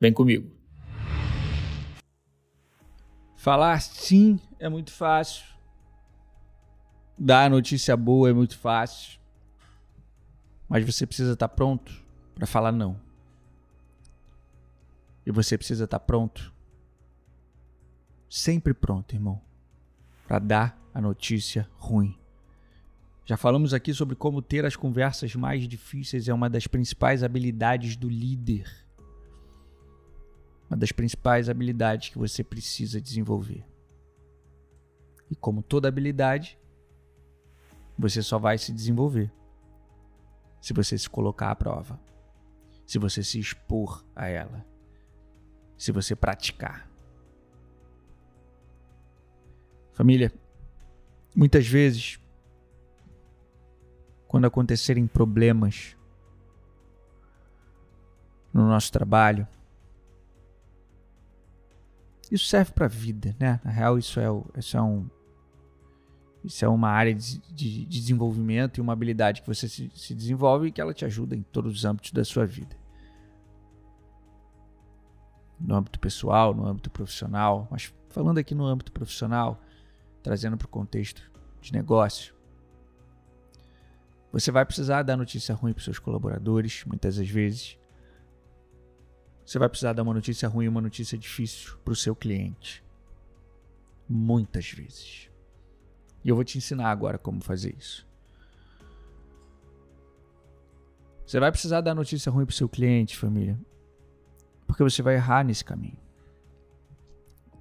Vem comigo. Falar sim é muito fácil. Dar notícia boa é muito fácil. Mas você precisa estar pronto para falar não. E você precisa estar pronto. Sempre pronto, irmão. Para dar a notícia ruim. Já falamos aqui sobre como ter as conversas mais difíceis é uma das principais habilidades do líder uma das principais habilidades que você precisa desenvolver. E como toda habilidade, você só vai se desenvolver se você se colocar à prova, se você se expor a ela, se você praticar. Família, muitas vezes, quando acontecerem problemas no nosso trabalho, isso serve para a vida, né? Na real, isso é, isso é um isso é uma área de, de, de, desenvolvimento e uma habilidade que você se, se desenvolve e que ela te ajuda em todos os âmbitos da sua vida. No âmbito pessoal, no âmbito profissional, mas falando aqui no âmbito profissional, trazendo para o contexto de negócio, você vai precisar dar notícia ruim para seus colaboradores, muitas das vezes. Você vai precisar dar uma notícia ruim uma notícia difícil para o seu cliente. Muitas vezes. E eu vou te ensinar agora como fazer isso. Você vai precisar dar notícia ruim para o seu cliente, família. Porque você vai errar nesse caminho.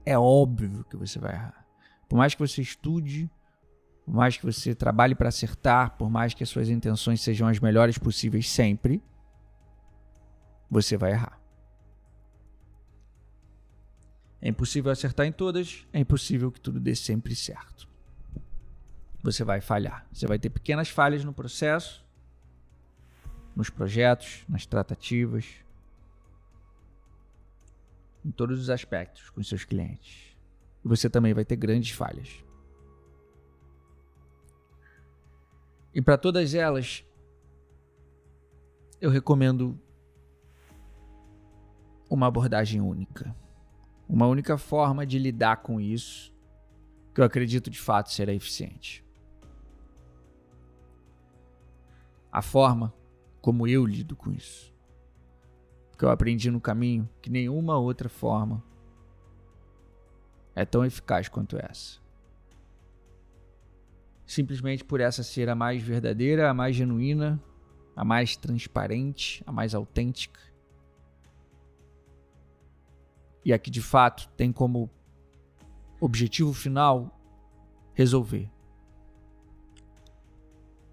É óbvio que você vai errar. Por mais que você estude, por mais que você trabalhe para acertar, por mais que as suas intenções sejam as melhores possíveis sempre, você vai errar. É impossível acertar em todas, é impossível que tudo dê sempre certo. Você vai falhar. Você vai ter pequenas falhas no processo, nos projetos, nas tratativas, em todos os aspectos com seus clientes. E você também vai ter grandes falhas. E para todas elas, eu recomendo uma abordagem única uma única forma de lidar com isso que eu acredito de fato será eficiente. A forma como eu lido com isso. Que eu aprendi no caminho que nenhuma outra forma é tão eficaz quanto essa. Simplesmente por essa ser a mais verdadeira, a mais genuína, a mais transparente, a mais autêntica e aqui de fato tem como objetivo final resolver.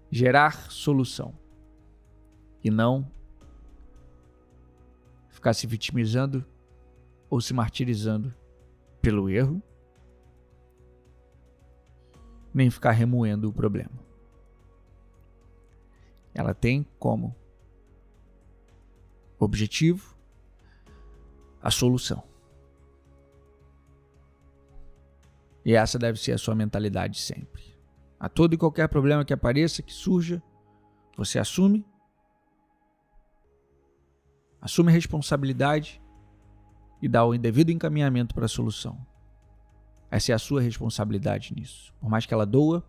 Gerar solução. E não ficar se vitimizando ou se martirizando pelo erro, nem ficar remoendo o problema. Ela tem como objetivo a solução. E essa deve ser a sua mentalidade sempre. A todo e qualquer problema que apareça, que surja, você assume, assume a responsabilidade e dá o devido encaminhamento para a solução. Essa é a sua responsabilidade nisso. Por mais que ela doa,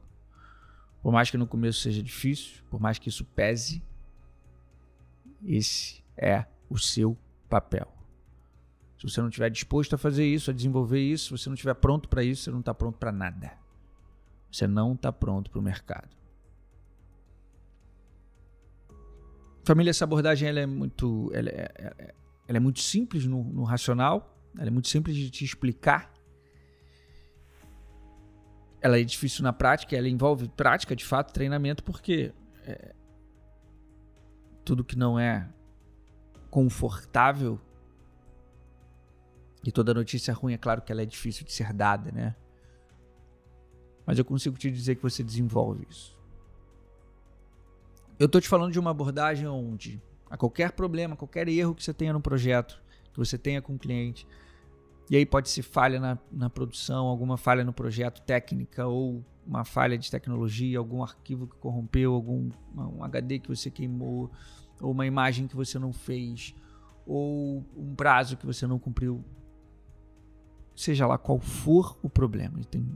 por mais que no começo seja difícil, por mais que isso pese, esse é o seu papel. Se você não estiver disposto a fazer isso, a desenvolver isso, se você não estiver pronto para isso, você não está pronto para nada. Você não está pronto para o mercado. Família, essa abordagem ela é muito, ela é, é, é, ela é muito simples no, no racional, ela é muito simples de te explicar. Ela é difícil na prática, ela envolve prática, de fato, treinamento, porque é, tudo que não é confortável E toda notícia ruim, é claro que ela é difícil de ser dada, né? Mas eu consigo te dizer que você desenvolve isso. Eu tô te falando de uma abordagem onde a qualquer problema, qualquer erro que você tenha no projeto, que você tenha com o cliente, e aí pode ser falha na, na produção, alguma falha no projeto técnica ou uma falha de tecnologia, algum arquivo que corrompeu, algum um HD que você queimou, ou uma imagem que você não fez, ou um prazo que você não cumpriu seja lá qual for o problema. Tem,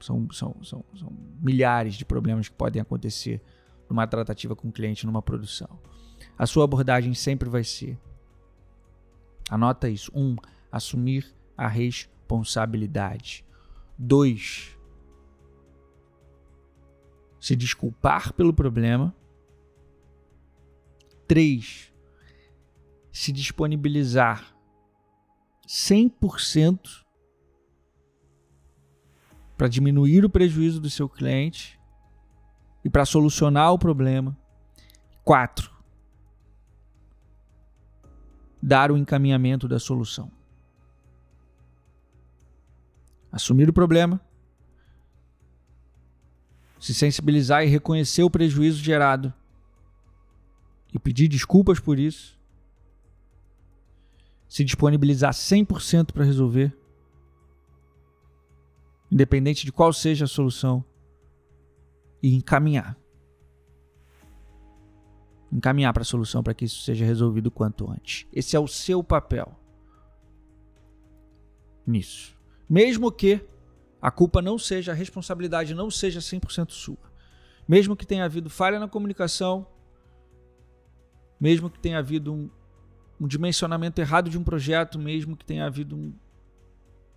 são, são, são, são milhares de problemas que podem acontecer numa tratativa com o cliente, numa produção. A sua abordagem sempre vai ser: anota isso. Um, assumir a responsabilidade. Dois, se desculpar pelo problema. Três, se disponibilizar 100% para diminuir o prejuízo do seu cliente e para solucionar o problema. Quatro, dar o encaminhamento da solução. Assumir o problema, se sensibilizar e reconhecer o prejuízo gerado e pedir desculpas por isso se disponibilizar 100% para resolver, independente de qual seja a solução, e encaminhar. Encaminhar para a solução para que isso seja resolvido quanto antes. Esse é o seu papel nisso. Mesmo que a culpa não seja, a responsabilidade não seja 100% sua. Mesmo que tenha havido falha na comunicação, mesmo que tenha havido um, um dimensionamento errado de um projeto, mesmo que tenha havido um,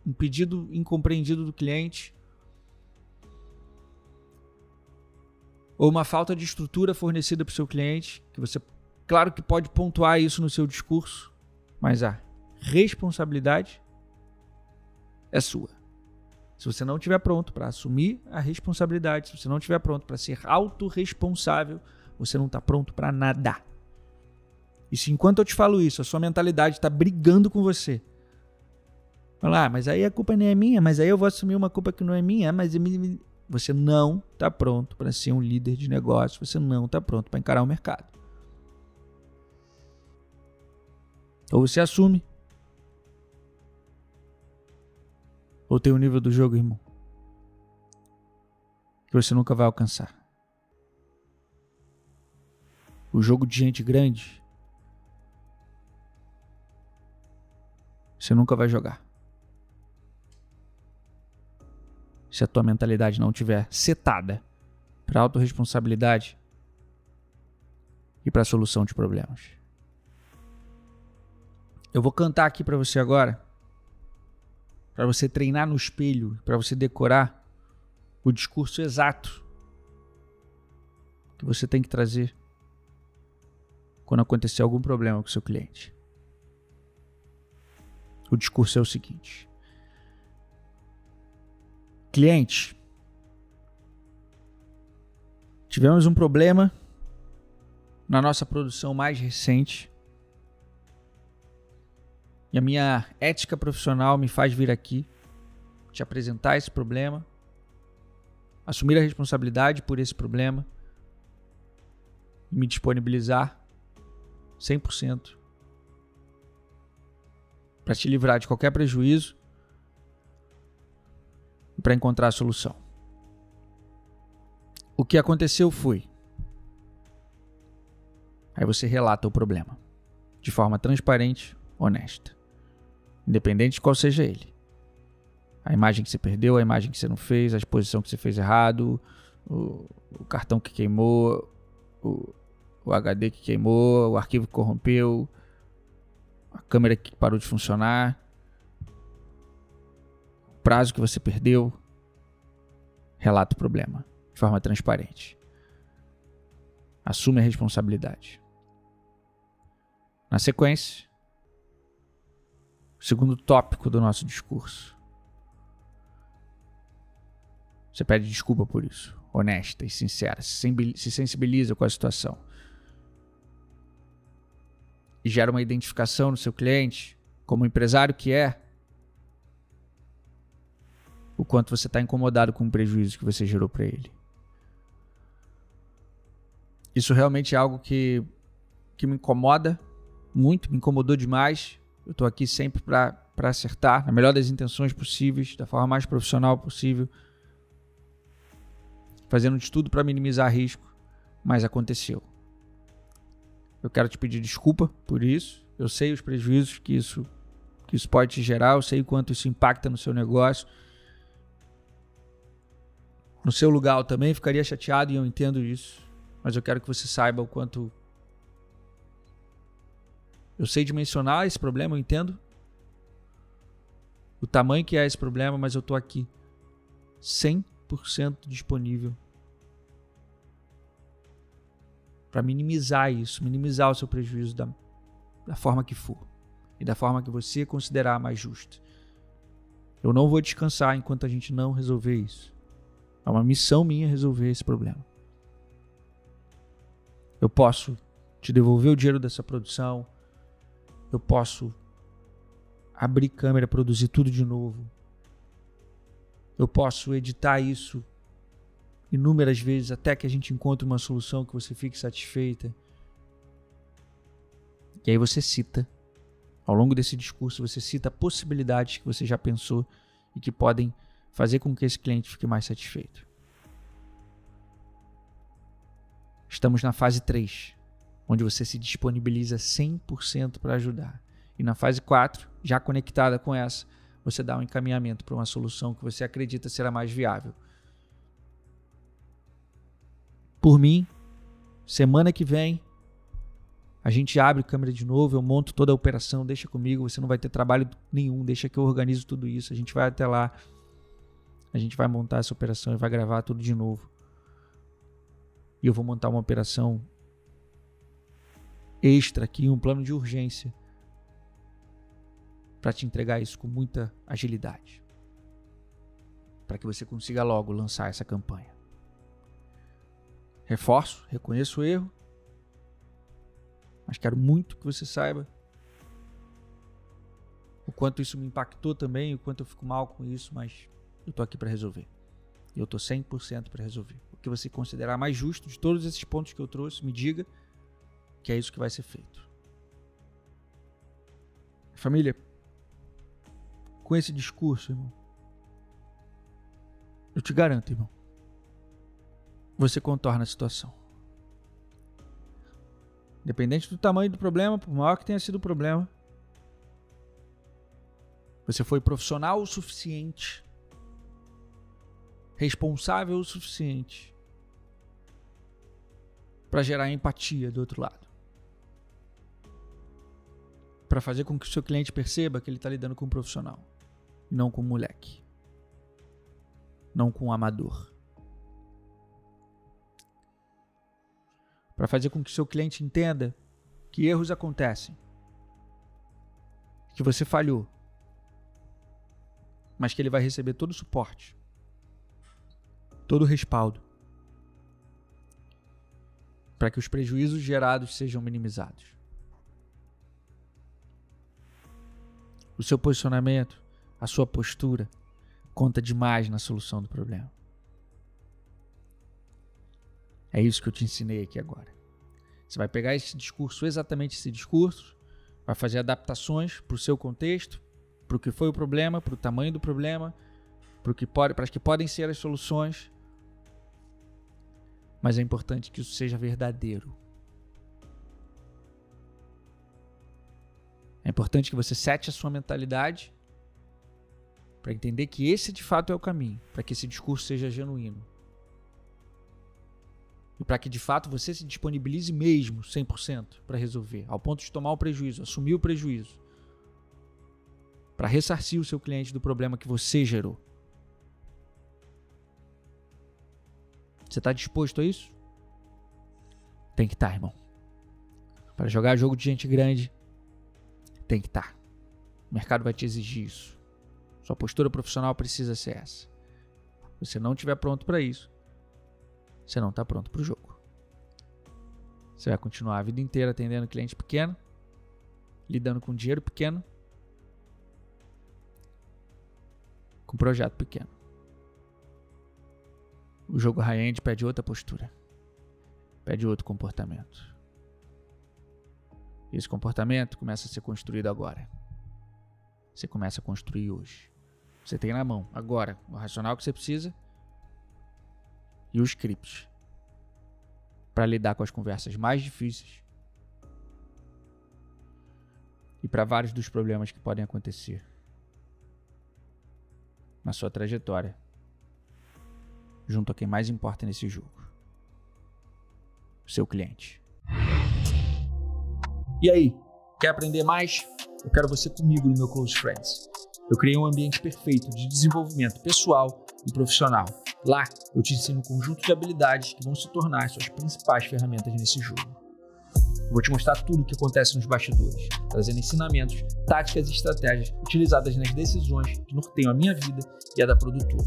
um pedido incompreendido do cliente, ou uma falta de estrutura fornecida para o seu cliente, que você, claro que pode pontuar isso no seu discurso, mas a responsabilidade é sua. Se você não estiver pronto para assumir a responsabilidade, se você não estiver pronto para ser autorresponsável, você não está pronto para nada. E se enquanto eu te falo isso, a sua mentalidade está brigando com você. Fala, ah, mas aí a culpa nem é minha, mas aí eu vou assumir uma culpa que não é minha, mas você não está pronto para ser um líder de negócio, você não está pronto para encarar o mercado. Ou você assume, ou tem o um nível do jogo, irmão, que você nunca vai alcançar. O jogo de gente grande você nunca vai jogar. Se a tua mentalidade não tiver setada para autorresponsabilidade e para solução de problemas. Eu vou cantar aqui para você agora, para você treinar no espelho, para você decorar o discurso exato que você tem que trazer quando acontecer algum problema com o seu cliente. O discurso é o seguinte: Cliente, tivemos um problema na nossa produção mais recente. E a minha ética profissional me faz vir aqui te apresentar esse problema, assumir a responsabilidade por esse problema e me disponibilizar 100% para te livrar de qualquer prejuízo e para encontrar a solução. O que aconteceu foi. Aí você relata o problema de forma transparente, honesta, independente de qual seja ele. A imagem que você perdeu, a imagem que você não fez, a exposição que você fez errado, o, o cartão que queimou, o, o HD que queimou, o arquivo que corrompeu, a câmera que parou de funcionar, o prazo que você perdeu. Relata o problema de forma transparente. Assume a responsabilidade. Na sequência, o segundo tópico do nosso discurso. Você pede desculpa por isso, honesta e sincera, se sensibiliza com a situação e gera uma identificação no seu cliente, como empresário que é, o quanto você está incomodado com o prejuízo que você gerou para ele. Isso realmente é algo que, que me incomoda muito, me incomodou demais. Eu estou aqui sempre para acertar, na melhor das intenções possíveis, da forma mais profissional possível, fazendo de tudo para minimizar risco, mas aconteceu. Eu quero te pedir desculpa por isso. Eu sei os prejuízos que isso que isso pode te gerar, eu sei o quanto isso impacta no seu negócio. No seu lugar eu também ficaria chateado e eu entendo isso, mas eu quero que você saiba o quanto eu sei dimensionar esse problema, eu entendo o tamanho que é esse problema, mas eu tô aqui 100% disponível para minimizar isso, minimizar o seu prejuízo da, da forma que for e da forma que você considerar mais justa. Eu não vou descansar enquanto a gente não resolver isso. É uma missão minha resolver esse problema. Eu posso te devolver o dinheiro dessa produção, eu posso abrir câmera, produzir tudo de novo. Eu posso editar isso inúmeras vezes até que a gente encontre uma solução que você fique satisfeita. E aí você cita, ao longo desse discurso, você cita possibilidades que você já pensou e que podem fazer com que esse cliente fique mais satisfeito. Estamos na fase 3 onde você se disponibiliza 100% para ajudar. E na fase 4, já conectada com essa, você dá um encaminhamento para uma solução que você acredita será mais viável. Por mim, semana que vem, a gente abre câmera de novo, eu monto toda a operação, deixa comigo, você não vai ter trabalho nenhum, deixa que eu organizo tudo isso, a gente vai até lá, a gente vai montar essa operação e vai gravar tudo de novo. E eu vou montar uma operação extra aqui, um plano de urgência para te entregar isso com muita agilidade. Para que você consiga logo lançar essa campanha. Reforço, reconheço o erro, mas quero muito que você saiba o quanto isso me impactou também, o quanto eu fico mal com isso, mas eu tô aqui para resolver. E eu tô 100% para resolver. O que você considerar mais justo de todos esses pontos que eu trouxe, me diga que é isso que vai ser feito. Família, com esse discurso, irmão, eu te garanto, irmão, você contorna a situação. Independente do tamanho do problema, por maior que tenha sido o problema, você foi profissional o suficiente, responsável o suficiente para gerar empatia do outro lado para fazer com que o seu cliente perceba que ele está lidando com um profissional, não com um moleque, não com um amador. Para fazer com que seu cliente entenda que erros acontecem, que você falhou, mas que ele vai receber todo o suporte, todo o respaldo, para que os prejuízos gerados sejam minimizados. O seu posicionamento, a sua postura, conta demais na solução do problema. É isso que eu te ensinei aqui agora. Você vai pegar esse discurso, exatamente esse discurso, vai fazer adaptações para o seu contexto, para o que foi o problema, para o tamanho do problema, para que pode, para as que podem ser as soluções. Mas é importante que isso seja verdadeiro. É importante que você sete a sua mentalidade para entender que esse de fato é o caminho, para que esse discurso seja genuíno. E para que de fato você se disponibilize mesmo 100% para resolver, ao ponto de tomar o prejuízo, assumir o prejuízo, para ressarcir o seu cliente do problema que você gerou. Você está disposto a isso? Tem que estar, tá, irmão. Para jogar jogo de gente grande, tem que estar. Tá. O mercado vai te exigir isso. Sua postura profissional precisa ser essa. Se você não estiver pronto para isso, você não está pronto para o jogo. Você vai continuar a vida inteira atendendo cliente pequeno, lidando com dinheiro pequeno, com projeto pequeno. O jogo high-end pede outra postura, pede outro comportamento. Esse comportamento começa a ser construído agora. Você começa a construir hoje. Você tem na mão agora o racional que você precisa e os scripts para lidar com as conversas mais difíceis e para vários dos problemas que podem acontecer na sua trajetória, junto a quem mais importa nesse jogo: o seu cliente. E aí, quer aprender mais? Eu quero você comigo no meu Close Friends. Eu criei um ambiente perfeito de desenvolvimento pessoal e profissional. Lá, eu te ensino um conjunto de habilidades que vão se tornar suas principais ferramentas nesse jogo. Vou te mostrar tudo o que acontece nos bastidores, trazendo ensinamentos, táticas e estratégias utilizadas nas decisões que norteiam a minha vida e a da produtora.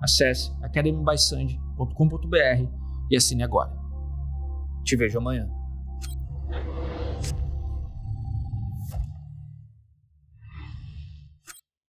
Acesse academybysandy.com.br e assine agora. Te vejo amanhã.